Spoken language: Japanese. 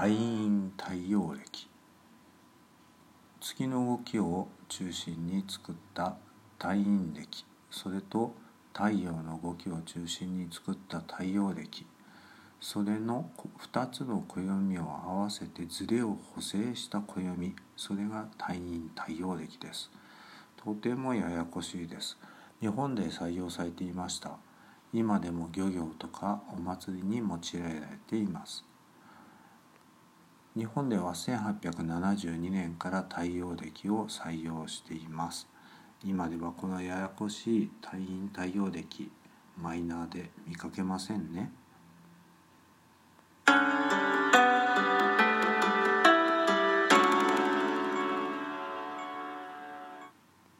太陰太陽暦月の動きを中心に作った太陰暦それと太陽の動きを中心に作った太陽暦それの2つの暦を合わせてズレを補正した暦。それが太陰太陽暦です。とてもややこしいです。日本で採用されていました。今でも漁業とかお祭りに用いられています。日本では1872年から太陽暦を採用しています。今ではこのややこしい太陰太陽暦マイナーで見かけませんね。